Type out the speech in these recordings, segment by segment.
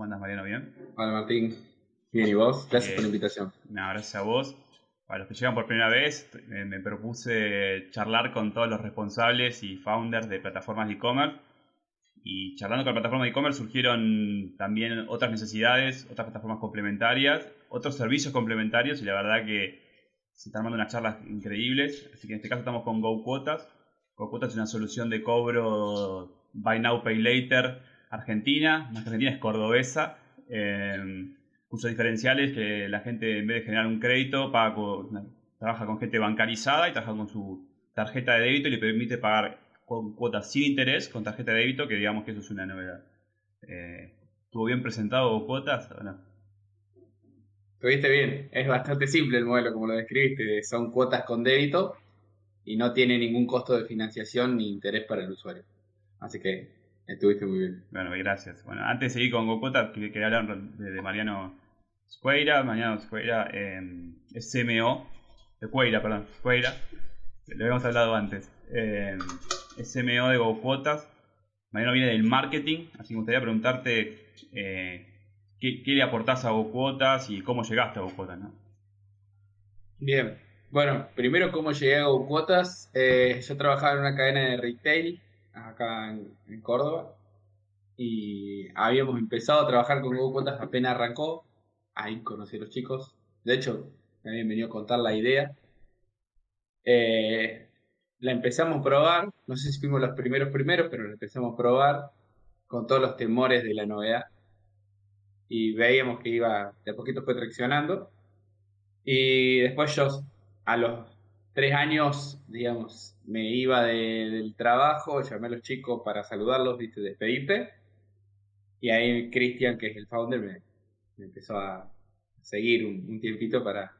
¿Cómo andas, Mariano? ¿Bien? Hola, Martín. Bien, ¿y vos? Gracias por la invitación. gracias a vos. Para los que llegan por primera vez, me, propuse charlar con todos los responsables y founders de plataformas de e-commerce. Y charlando con plataformas de e-commerce surgieron también otras necesidades, otras plataformas complementarias, otros servicios complementarios y la verdad que se están armando unas charlas increíbles. Así que en este caso estamos con GoQuotas. GoQuotas es una solución de cobro Buy Now, Pay Later argentina, más que argentina es cordobesa, eh, cuyos diferenciales que la gente en vez de generar un crédito paga trabaja con gente bancarizada y trabaja con su tarjeta de débito y le permite pagar con cuotas sin interés con tarjeta de débito, que digamos que eso es una novedad. Eh, ¿Estuvo bien presentado cuotas o no? Estuviste bien, es bastante simple el modelo como lo describiste, son cuotas con débito y no tiene ningún costo de financiación ni interés para el usuario. Así que Estuviste muy bien. Bueno, gracias. Bueno, antes de seguir con Gopota, quería hablar de, Mariano Squeira. Mariano Squeira eh, es CMO, de Cueira, perdón, Squeira. Lo habíamos hablado antes. Eh, es CMO de GoQuotas. Mariano viene del marketing, así que me gustaría preguntarte eh, ¿qué, le aportás a GoQuotas y cómo llegaste a GoQuotas, ¿no? Bien, bueno, primero cómo llegué a GoQuotas. Eh, yo trabajaba en una cadena de retail acá en, Córdoba. Y habíamos empezado a trabajar con Google Cuotas apenas arrancó. Ahí conocí a los chicos. De hecho, me habían venido a contar la idea. Eh, la empezamos a probar. No sé si fuimos los primeros primeros, pero la empezamos a probar con todos los temores de la novedad. Y veíamos que iba, de a poquito fue traccionando. Y después yo, a los tres años, digamos, me iba del trabajo, llamé a los chicos para saludarlos, viste, despedirte. Y ahí Cristian, que es el founder, me, empezó a seguir un, tiempito para,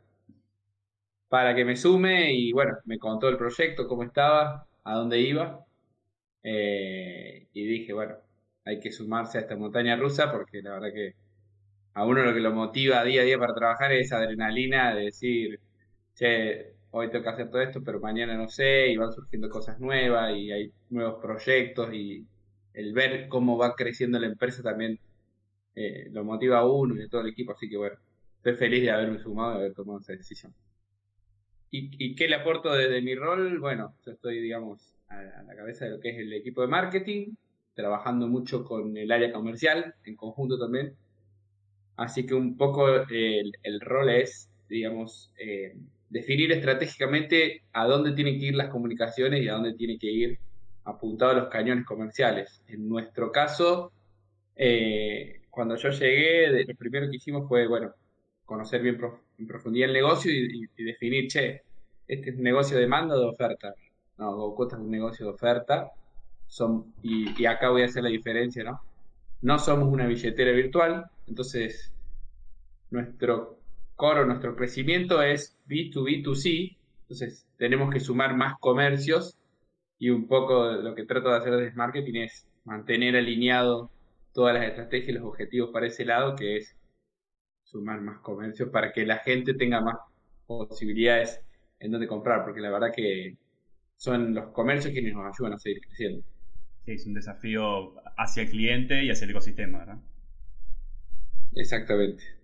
para que me sume y bueno, me contó el proyecto, cómo estaba, a dónde iba. Eh, y dije, bueno, hay que sumarse a esta montaña rusa porque la verdad que a uno lo que lo motiva día a día para trabajar es adrenalina de decir, che, hoy tengo que hacer todo esto, pero mañana no sé, y van surgiendo cosas nuevas, y hay nuevos proyectos, y el ver cómo va creciendo la empresa también eh, lo motiva a uno y a todo el equipo, así que bueno, estoy feliz de haberme sumado y haber tomado esa decisión. ¿Y, qué le aporto desde mi rol? Bueno, yo estoy, digamos, a, la cabeza de lo que es el equipo de marketing, trabajando mucho con el área comercial, en conjunto también. Así que un poco el, el rol es, digamos, eh, definir estratégicamente a dónde tienen que ir las comunicaciones y a dónde tienen que ir apuntados los cañones comerciales. En nuestro caso, eh, cuando yo llegué, lo primero que hicimos fue, bueno, conocer bien en profundidad el negocio y, definir, che, este es un negocio de demanda o de oferta. No, GoCosta es un negocio de oferta. Son, y, y acá voy a hacer la diferencia, ¿no? No somos una billetera virtual, entonces nuestro core, nuestro crecimiento es B2B2C, entonces tenemos que sumar más comercios y un poco lo que trato de hacer desde marketing es mantener alineado todas las estrategias y los objetivos para ese lado, que es sumar más comercios para que la gente tenga más posibilidades en donde comprar, porque la verdad que son los comercios quienes nos ayudan a seguir creciendo. Sí, es un desafío hacia el cliente y hacia el ecosistema, ¿verdad? Exactamente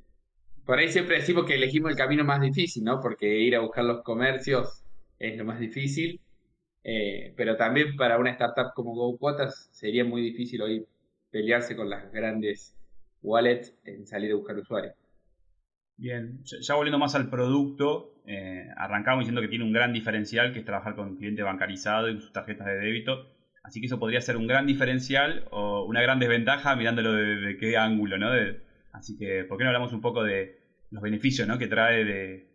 por ahí siempre decimos que elegimos el camino más difícil, ¿no? Porque ir a buscar los comercios es lo más difícil. Eh, pero también para una startup como GoQuotas sería muy difícil hoy pelearse con las grandes wallets en salir a buscar usuarios. Bien, ya volviendo más al producto, eh, arrancamos diciendo que tiene un gran diferencial, que es trabajar con cliente bancarizado y sus tarjetas de débito. Así que eso podría ser un gran diferencial o una gran desventaja mirándolo de, qué ángulo, ¿no? Así que, ¿por qué no hablamos un poco de los beneficios ¿no? que trae de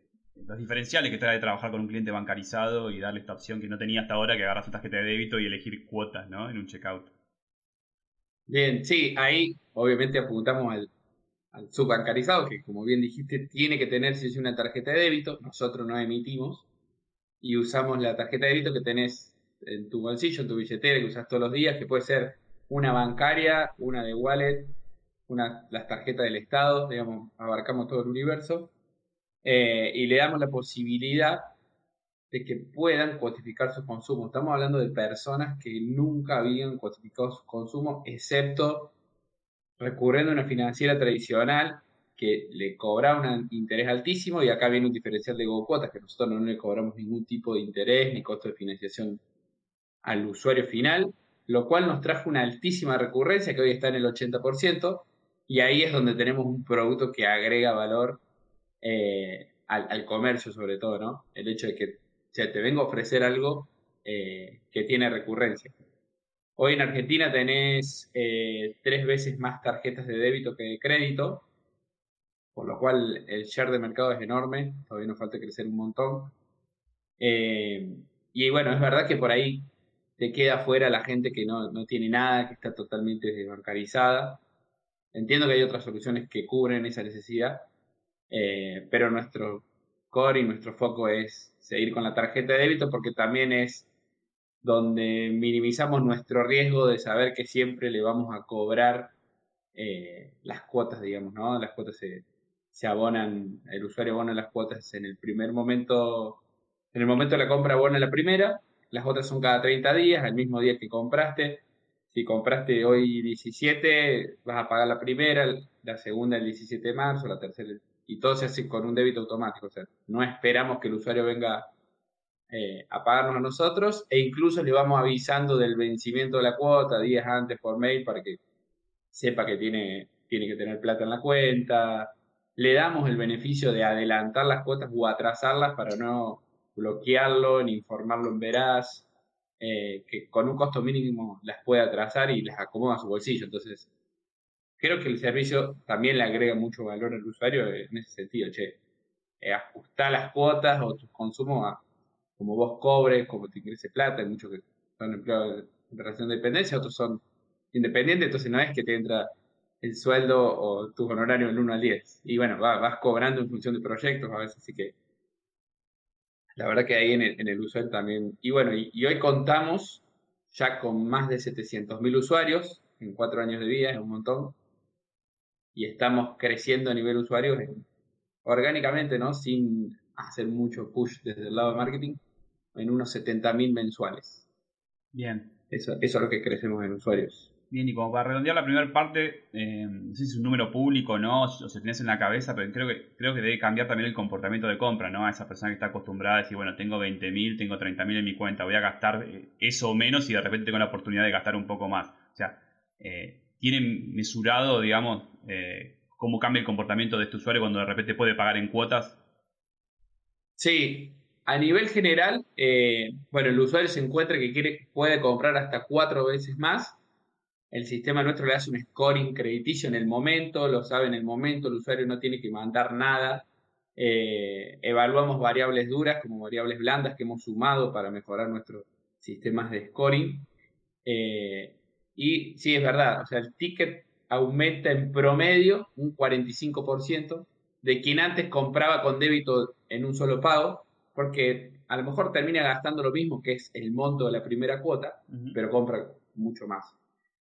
los diferenciales que trae trabajar con un cliente bancarizado y darle esta opción que no tenía hasta ahora, que agarras tu tarjeta de débito y elegir cuotas ¿no? en un checkout? Bien, sí, ahí obviamente apuntamos al, al subbancarizado, que como bien dijiste, tiene que tener si es una tarjeta de débito, nosotros no emitimos, y usamos la tarjeta de débito que tenés en tu bolsillo, en tu billetera, que usas todos los días, que puede ser una bancaria, una de wallet, las tarjetas del Estado, digamos, abarcamos todo el universo, eh, y le damos la posibilidad de que puedan cuantificar sus consumos. Estamos hablando de personas que nunca habían cuantificado sus consumos, excepto recurriendo a una financiera tradicional que le cobra un interés altísimo y acá viene un diferencial de GoCuotas que nosotros no le cobramos ningún tipo de interés ni costo de financiación al usuario final, lo cual nos trajo una altísima recurrencia que hoy está en el 80% y ahí es donde tenemos un producto que agrega valor eh, al, comercio sobre todo, ¿no? El hecho de que te vengo a ofrecer algo eh, que tiene recurrencia. Hoy en Argentina tenés eh, tres veces más tarjetas de débito que de crédito, por lo cual el share de mercado es enorme, todavía nos falta crecer un montón. Y bueno, es verdad que por ahí te queda fuera la gente que no, tiene nada, que está totalmente desbancarizada. Entiendo que hay otras soluciones que cubren esa necesidad, eh, pero nuestro core y nuestro foco es seguir con la tarjeta de débito porque también es donde minimizamos nuestro riesgo de saber que siempre le vamos a cobrar eh, las cuotas, digamos, ¿no? Las cuotas se, se, abonan, el usuario abona las cuotas en el primer momento, en el momento de la compra abona la primera, las otras son cada 30 días, al mismo día que compraste. Si compraste hoy 17, vas a pagar la primera, la segunda el 17 de marzo, la tercera, y todo se hace con un débito automático, o sea, no esperamos que el usuario venga eh, a pagarnos a nosotros e incluso le vamos avisando del vencimiento de la cuota días antes por mail para que sepa que tiene, tiene que tener plata en la cuenta. Le damos el beneficio de adelantar las cuotas o atrasarlas para no bloquearlo ni informarlo en veraz, eh, que con un costo mínimo las puede atrasar y las acomoda a su bolsillo. Entonces, creo que el servicio también le agrega mucho valor al usuario en ese sentido, che, eh, ajustar las cuotas o tus consumos a como vos cobres, como te ingrese plata, hay muchos que son empleados en relación de dependencia, otros son independientes, entonces no es que te entra el sueldo o tu honorario del 1 al 10. Y bueno, vas, cobrando en función de proyectos a veces, así que la verdad que ahí en el, en usuario también. Y bueno, y, hoy contamos ya con más de 700.000 usuarios en cuatro años de vida, es un montón. Y estamos creciendo a nivel usuario orgánicamente, ¿no? Sin hacer mucho push desde el lado de marketing en unos 70.000 mensuales. Bien. Eso, eso, es lo que crecemos en usuarios. Bien, y como para redondear la primera parte, eh, no sé si es un número público no, o si tenés en la cabeza, pero creo que, creo que debe cambiar también el comportamiento de compra, ¿no? A esa persona que está acostumbrada a decir, bueno, tengo 20.000, tengo 30.000 en mi cuenta, voy a gastar eh, eso o menos y de repente tengo la oportunidad de gastar un poco más. O sea, eh, ¿tienen mesurado, digamos, cómo cambia el comportamiento de este usuario cuando de repente puede pagar en cuotas? Sí, a nivel general, eh, bueno, el usuario se encuentra que quiere, puede comprar hasta cuatro veces más. El sistema nuestro le hace un scoring crediticio en el momento, lo sabe en el momento, el usuario no tiene que mandar nada. Eh, evaluamos variables duras como variables blandas que hemos sumado para mejorar nuestros sistemas de scoring. Eh, y sí, es verdad, o sea, el ticket aumenta en promedio un 45% de quien antes compraba con débito en un solo pago porque a lo mejor termina gastando lo mismo, que es el monto de la primera cuota, pero compra mucho más.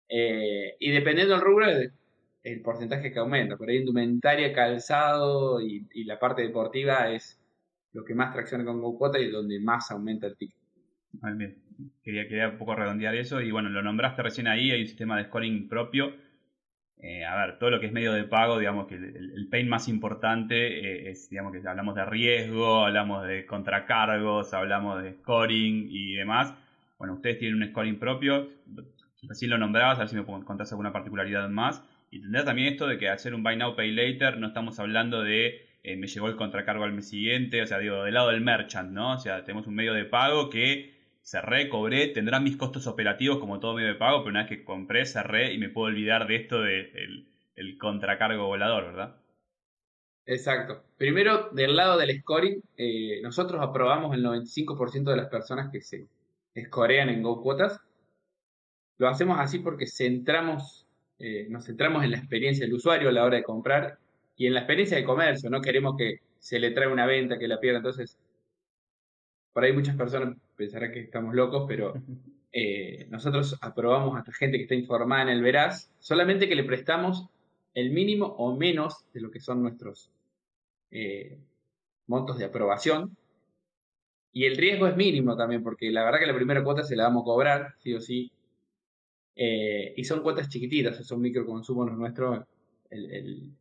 Eh, y dependiendo del rubro, el porcentaje que aumenta. Por ahí indumentaria, calzado y, la parte deportiva es lo que más tracciona con GoCuota y donde más aumenta el ticket. Quería, quería un poco redondear eso y bueno, lo nombraste recién ahí, hay un sistema de scoring propio eh, a ver, todo lo que es medio de pago, digamos que el, pain más importante eh, es, digamos que hablamos de riesgo, hablamos de contracargos, hablamos de scoring y demás. Bueno, ustedes tienen un scoring propio, así lo nombrabas, a ver si me contás alguna particularidad más. Y tendrás también esto de que hacer un buy now, pay later, no estamos hablando de eh, me llegó el contracargo al mes siguiente, o sea, digo, del lado del merchant, ¿no? O sea, tenemos un medio de pago que cerré, cobré, tendrán mis costos operativos como todo medio de pago, pero una vez que compré, cerré y me puedo olvidar de esto del el contracargo volador, ¿verdad? Exacto. Primero, del lado del scoring, eh, nosotros aprobamos el 95% de las personas que se escorean en GoQuotas. Lo hacemos así porque centramos, eh, nos centramos en la experiencia del usuario a la hora de comprar y en la experiencia de comercio, no queremos que se le trae una venta, que la pierda, entonces, por ahí muchas personas pensarán que estamos locos, pero eh, nosotros aprobamos a gente que está informada en el Veraz, solamente que le prestamos el mínimo o menos de lo que son nuestros eh, montos de aprobación. Y el riesgo es mínimo también, porque la verdad que la primera cuota se la vamos a cobrar, sí o sí. Eh, y son cuotas chiquititas, son microconsumos nuestros. El,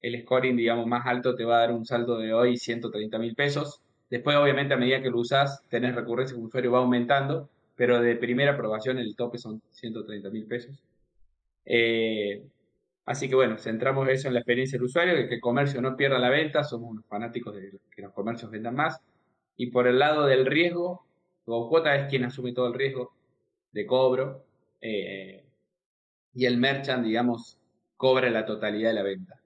el, scoring, digamos, más alto te va a dar un saldo de hoy 130 mil pesos. Después, obviamente, a medida que lo usas, tenés recurrencia como usuario, va aumentando, pero de primera aprobación el tope son 130 mil pesos. Eh, Así que bueno, centramos eso en la experiencia del usuario, que el comercio no pierda la venta, somos unos fanáticos de que los comercios vendan más. Y por el lado del riesgo, GoQuota es quien asume todo el riesgo de cobro eh, y el merchant, digamos, cobra la totalidad de la venta.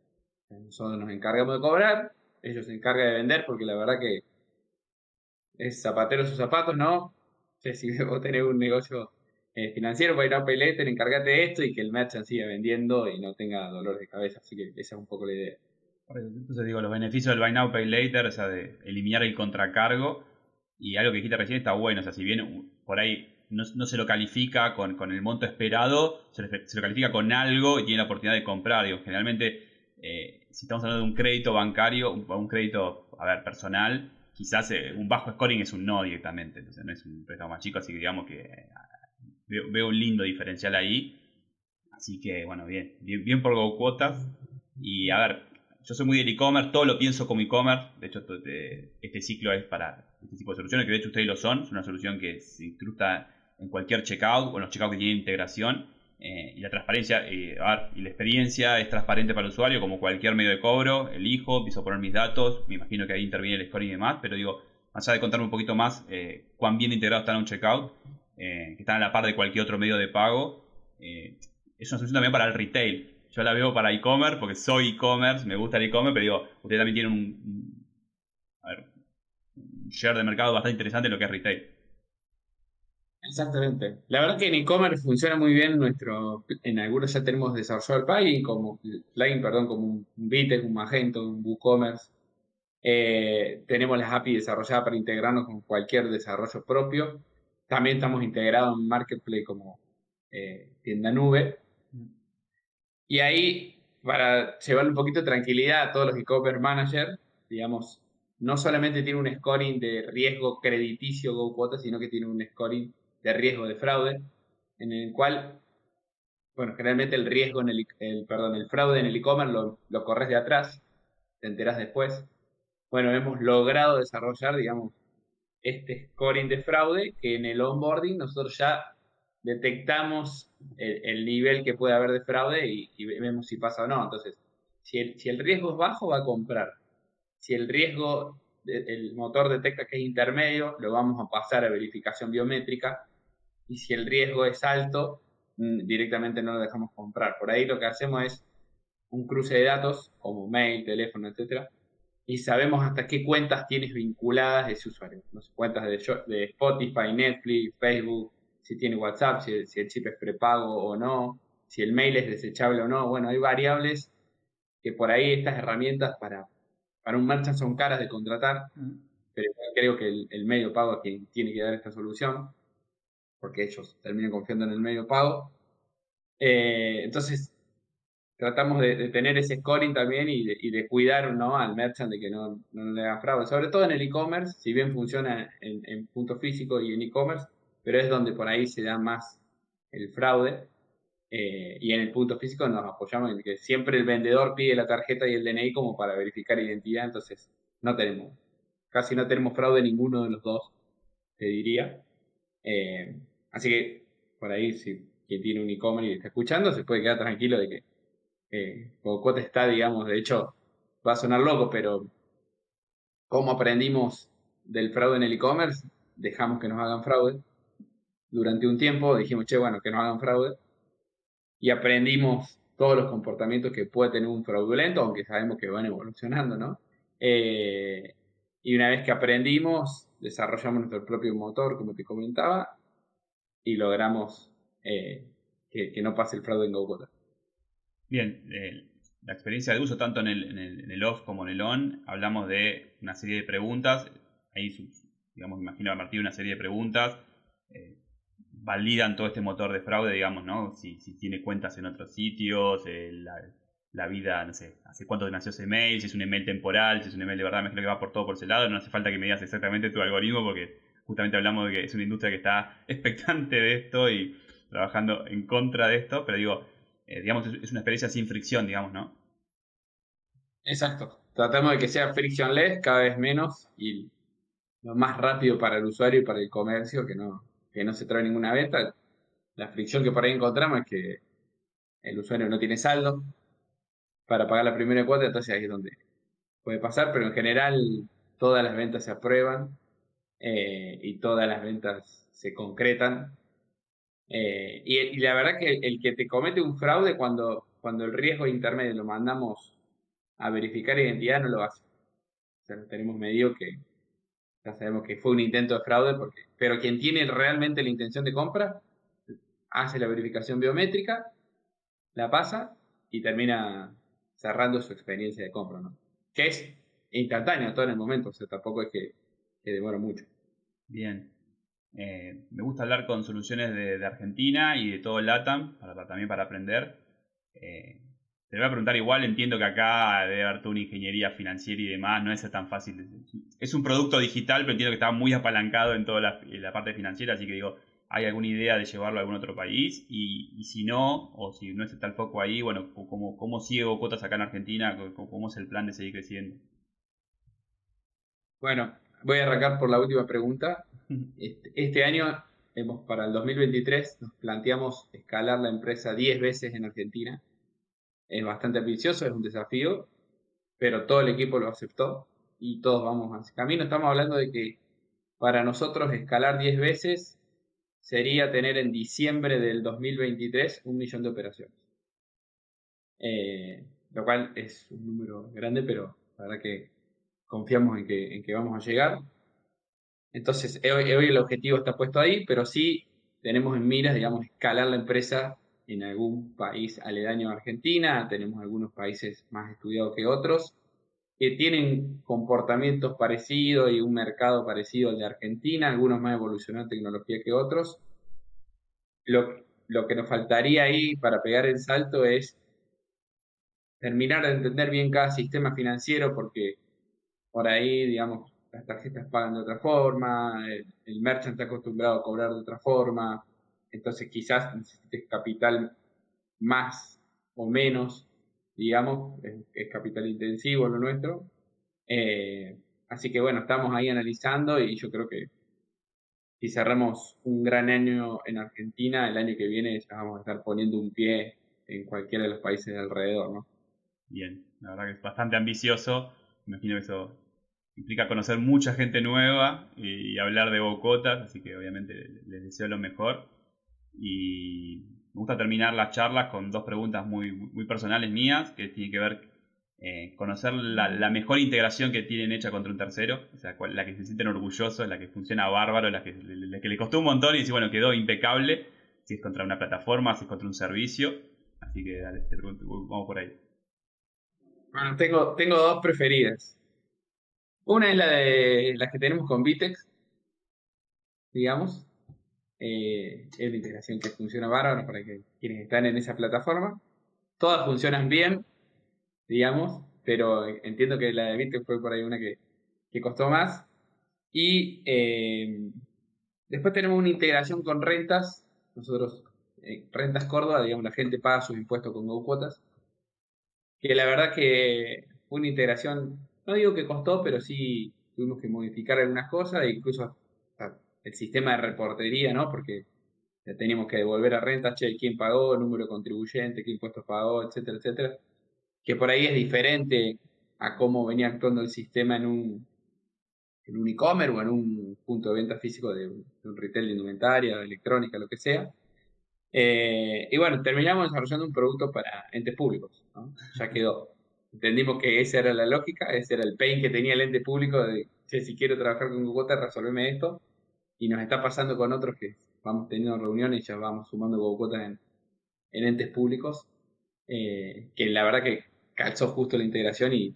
Nosotros nos encargamos de cobrar, ellos se encargan de vender porque la verdad que es zapatero sus zapatos, ¿no? si vos tenés un negocio eh, financiero para ir a Pay encárgate de esto y que el merchant siga vendiendo y no tenga dolores de cabeza. Así que esa es un poco la idea. Entonces digo, los beneficios del Buy Now Pay Later, o sea, de eliminar el contracargo y algo que dijiste recién está bueno, o sea, si bien por ahí no, se lo califica con, el monto esperado, se, lo califica con algo y tiene la oportunidad de comprar. Digo, generalmente, eh, si estamos hablando de un crédito bancario, un, un crédito, a ver, personal, quizás eh, un bajo scoring es un no directamente, entonces no es un préstamo más chico, así que digamos que Veo, un lindo diferencial ahí. Así que, bueno, bien. Bien, por GoQuotas. Y a ver, yo soy muy del e-commerce, todo lo pienso como e-commerce. De hecho, este ciclo es para este tipo de soluciones, que de hecho ustedes lo son. Es una solución que se incrusta en cualquier checkout o en los checkouts que tienen integración. Eh, y la transparencia eh, y la experiencia es transparente para el usuario, como cualquier medio de cobro. Elijo, empiezo a poner mis datos. Me imagino que ahí interviene el scoring y demás. Pero digo, más allá de contarme un poquito más eh, cuán bien integrado está en un checkout, que están a la par de cualquier otro medio de pago, es una solución también para el retail. Yo la veo para e-commerce porque soy e-commerce, me gusta el e-commerce, pero digo, ustedes también tienen un, share de mercado bastante interesante en lo que es retail. Exactamente. La verdad que en e-commerce funciona muy bien nuestro, en algunos ya tenemos desarrollado el plugin como plugin, perdón, como un Bites, un Magento, un WooCommerce. Eh, tenemos las API desarrolladas para integrarnos con cualquier desarrollo propio. También estamos integrados en Marketplace como eh, tienda nube. Y ahí, para llevar un poquito de tranquilidad a todos los e-commerce managers, digamos, no solamente tiene un scoring de riesgo crediticio GoQuota, sino que tiene un scoring de riesgo de fraude, en el cual, bueno, generalmente el riesgo en el, perdón, el fraude en el e-commerce lo, corres de atrás, te enteras después. Bueno, hemos logrado desarrollar, digamos, este scoring de fraude que en el onboarding nosotros ya detectamos el, nivel que puede haber de fraude y, vemos si pasa o no. Entonces, si el, si el riesgo es bajo, va a comprar. Si el riesgo, el motor detecta que es intermedio, lo vamos a pasar a verificación biométrica. Y si el riesgo es alto, mm, directamente no lo dejamos comprar. Por ahí lo que hacemos es un cruce de datos, como mail, teléfono, etcétera, y sabemos hasta qué cuentas tienes vinculadas ese usuario. No sé, cuentas de, de, Spotify, Netflix, Facebook, si tiene WhatsApp, si, el chip es prepago o no, si el mail es desechable o no. Bueno, hay variables que por ahí estas herramientas para, para un merchant son caras de contratar, mm. pero creo que el, medio pago quien tiene que dar esta solución, porque ellos terminan confiando en el medio pago. Eh, entonces, tratamos de, tener ese scoring también y de, cuidar ¿no? al merchant de que no, le haga fraude. Sobre todo en el e-commerce, si bien funciona en, punto físico y en e-commerce, pero es donde por ahí se da más el fraude. Eh, y en el punto físico nos apoyamos en que siempre el vendedor pide la tarjeta y el DNI como para verificar identidad, entonces no tenemos, casi no tenemos fraude ninguno de los dos, te diría. Eh, así que por ahí si quien tiene un e-commerce y está escuchando se puede quedar tranquilo de que eh, está, digamos, de hecho, va a sonar loco, pero ¿cómo aprendimos del fraude en el e-commerce? Dejamos que nos hagan fraude. Durante un tiempo dijimos, che, bueno, que nos hagan fraude. Y aprendimos todos los comportamientos que puede tener un fraudulento, aunque sabemos que van evolucionando, ¿no? Eh, y una vez que aprendimos, desarrollamos nuestro propio motor, como te comentaba, y logramos eh, que, no pase el fraude en GoGota. Bien, eh, la experiencia de uso, tanto en el, en, el, off como en el on, hablamos de una serie de preguntas. Ahí, digamos, imagino a de una serie de preguntas, eh, validan todo este motor de fraude, digamos, ¿no? Si, si tiene cuentas en otros sitios, eh, la, vida, no sé, hace cuánto nació ese email, si es un email temporal, si es un email de verdad, me imagino que va por todo por ese lado. No hace falta que me digas exactamente tu algoritmo porque justamente hablamos de que es una industria que está expectante de esto y trabajando en contra de esto, pero digo, eh, digamos, es una experiencia sin fricción, digamos, ¿no? Exacto. Tratamos de que sea frictionless cada vez menos y lo más rápido para el usuario y para el comercio, que no, que no se trae ninguna venta. La fricción que por ahí encontramos es que el usuario no tiene saldo para pagar la primera cuota, entonces ahí es donde puede pasar, pero en general todas las ventas se aprueban eh, y todas las ventas se concretan. Eh, y, la verdad que el, que te comete un fraude cuando, cuando el riesgo intermedio lo mandamos a verificar identidad no lo hace. O sea, tenemos medio que ya sabemos que fue un intento de fraude, porque, pero quien tiene realmente la intención de compra hace la verificación biométrica, la pasa y termina cerrando su experiencia de compra, ¿no? Que es instantáneo todo en el momento, o sea, tampoco es que, demora mucho. Bien. Eh, me gusta hablar con soluciones de, Argentina y de todo el LATAM, también para aprender. Eh, te voy a preguntar igual, entiendo que acá debe haber toda una ingeniería financiera y demás, no es tan fácil. Es un producto digital, pero entiendo que está muy apalancado en toda la, parte financiera, así que digo, ¿hay alguna idea de llevarlo a algún otro país? Y, si no, o si no está el foco ahí, bueno, ¿cómo, cómo sigue cuotas acá en Argentina? ¿Cómo, es el plan de seguir creciendo? Bueno, voy a arrancar por la última pregunta. Este, este año, hemos, para el 2023, nos planteamos escalar la empresa 10 veces en Argentina es bastante ambicioso, es un desafío, pero todo el equipo lo aceptó y todos vamos a ese camino. Estamos hablando de que para nosotros escalar 10 veces sería tener en diciembre del 2023 un millón de operaciones. Eh, lo cual es un número grande, pero la verdad que confiamos en que, vamos a llegar. Entonces, hoy, hoy el objetivo está puesto ahí, pero sí tenemos en miras, digamos, escalar la empresa en algún país aledaño a Argentina, tenemos algunos países más estudiados que otros, que tienen comportamientos parecidos y un mercado parecido al de Argentina, algunos más evolucionados en tecnología que otros. Lo, lo que nos faltaría ahí para pegar el salto es terminar de entender bien cada sistema financiero, porque por ahí, digamos, las tarjetas pagan de otra forma, el, el merchant está acostumbrado a cobrar de otra forma, entonces quizás necesites capital más o menos, digamos, es, capital intensivo lo nuestro. Eh, así que bueno, estamos ahí analizando y yo creo que si cerramos un gran año en Argentina, el año que viene ya vamos a estar poniendo un pie en cualquiera de los países de alrededor, ¿no? Bien, la verdad que es bastante ambicioso. Imagino que eso implica conocer mucha gente nueva y hablar de bocotas, así que obviamente les deseo lo mejor. Y me gusta terminar las charlas con dos preguntas muy, muy personales mías, que tienen que ver eh, conocer la, mejor integración que tienen hecha contra un tercero, o sea, la que se sienten orgullosos, la que funciona bárbaro, la que, le costó un montón y dice, bueno, quedó impecable, si es contra una plataforma, si es contra un servicio. Así que dale, te pregunto, vamos por ahí. Bueno, tengo, tengo dos preferidas. Una es la de las que tenemos con Vitex, digamos, eh, es la integración que funciona bárbaro para que quienes están en esa plataforma. Todas funcionan bien, digamos, pero entiendo que la de Bitcoin fue por ahí una que, costó más. Y eh, después tenemos una integración con rentas. Nosotros, eh, Rentas Córdoba, digamos, la gente paga sus impuestos con GoCuotas. Que la verdad que una integración, no digo que costó, pero sí tuvimos que modificar algunas cosas e incluso el sistema de reportería, ¿no? Porque teníamos que devolver a renta, che, quién pagó, número de contribuyente, qué impuestos pagó, etcétera, etcétera. Que por ahí es diferente a cómo venía actuando el sistema en un en un e-commerce o en un punto de venta físico de, un retail de indumentaria, electrónica, lo que sea. Eh, y bueno, terminamos desarrollando un producto para entes públicos, ¿no? Ya quedó. Entendimos que esa era la lógica, ese era el pain que tenía el ente público de, che, si quiero trabajar con Google, resolveme esto y nos está pasando con otros que vamos teniendo reuniones y ya vamos sumando cuotas en, en entes públicos, eh, que la verdad que calzó justo la integración y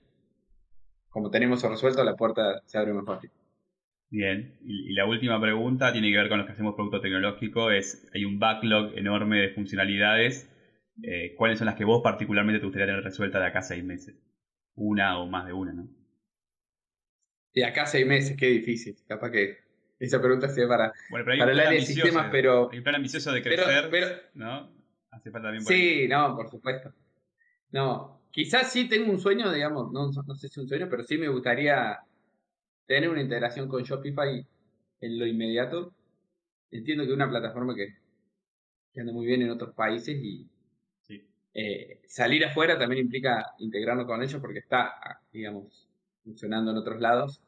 como tenemos eso resuelto, la puerta se abre más fácil. Bien, y, la última pregunta tiene que ver con los que hacemos producto tecnológico, es, hay un backlog enorme de funcionalidades, eh, ¿cuáles son las que vos particularmente te gustaría tener resueltas de acá a seis meses? Una o más de una, ¿no? De acá a seis meses, qué difícil, capaz que esa pregunta sea para, para el área de sistemas, pero... Hay un plan ambicioso de crecer, ¿no? Hace falta también por Sí, no, por supuesto. No, quizás sí tengo un sueño, digamos, no, no sé si es un sueño, pero sí me gustaría tener una integración con Shopify en lo inmediato. Entiendo que es una plataforma que, anda muy bien en otros países y eh, salir afuera también implica integrarnos con ellos porque está, digamos, funcionando en otros lados.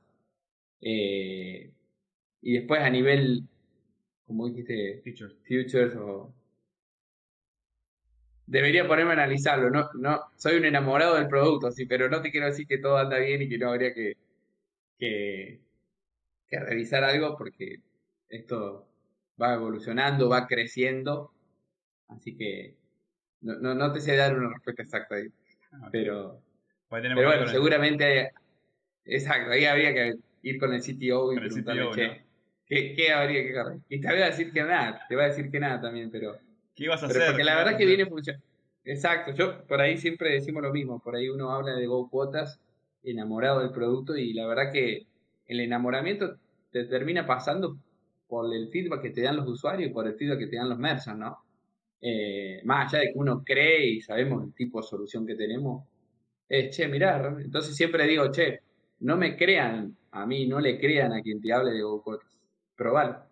Eh, y después a nivel, como dijiste, futures o debería ponerme a analizarlo. No, no, soy un enamorado del producto, sí, pero no te quiero decir que todo anda bien y que no habría que, que, revisar algo porque esto va evolucionando, va creciendo. Así que no, no, te sé dar una respuesta exacta ahí. Ah, pero, pero bueno, seguramente, exacto, ahí habría que ir con el CTO y preguntarle, ¿qué, habría que correr? Y te voy a decir que nada, te voy a decir que nada también, pero ¿Qué ibas a hacer? Porque la verdad que viene funcionando. Exacto, yo por ahí siempre decimos lo mismo, por ahí uno habla de Go Cuotas, enamorado del producto y la verdad que el enamoramiento te termina pasando por el feedback que te dan los usuarios y por el feedback que te dan los merchants, ¿no? Eh, más allá de que uno cree y sabemos el tipo de solución que tenemos, es, che, mirá, entonces siempre digo, che, no me crean a mí, no le crean a quien te hable de Go Cuotas, probalo.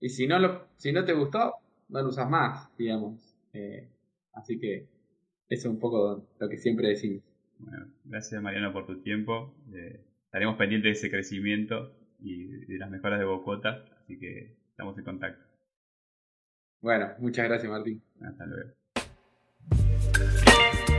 Y si no, lo, si no te gustó, no lo usas más, digamos. Eh, así que eso es un poco lo que siempre decimos. Bueno, gracias Mariano por tu tiempo. Eh, estaremos pendientes de ese crecimiento y de las mejoras de Bocota, así que estamos en contacto. Bueno, muchas gracias Martín. Hasta luego.